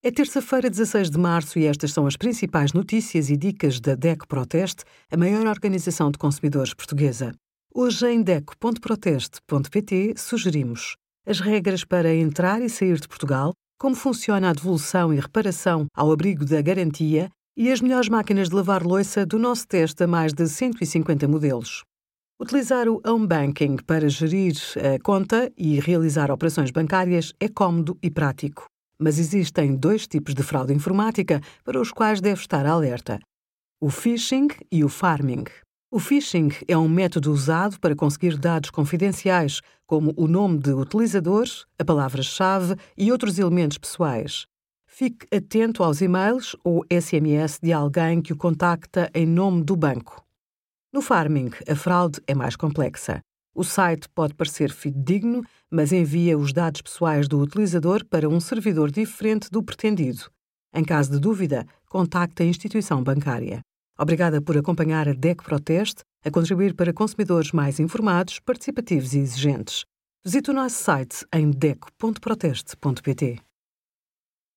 É terça-feira, 16 de março, e estas são as principais notícias e dicas da DECO Proteste, a maior organização de consumidores portuguesa. Hoje, em DECO.proteste.pt, sugerimos as regras para entrar e sair de Portugal, como funciona a devolução e reparação ao abrigo da garantia e as melhores máquinas de lavar louça do nosso teste a mais de 150 modelos. Utilizar o Home Banking para gerir a conta e realizar operações bancárias é cómodo e prático. Mas existem dois tipos de fraude informática para os quais deve estar alerta: o phishing e o farming. O phishing é um método usado para conseguir dados confidenciais, como o nome de utilizador, a palavra-chave e outros elementos pessoais. Fique atento aos e-mails ou SMS de alguém que o contacta em nome do banco. No farming, a fraude é mais complexa. O site pode parecer fidedigno, mas envia os dados pessoais do utilizador para um servidor diferente do pretendido. Em caso de dúvida, contacte a instituição bancária. Obrigada por acompanhar a DEC Proteste, a contribuir para consumidores mais informados, participativos e exigentes. Visite o nosso site em deco.proteste.pt.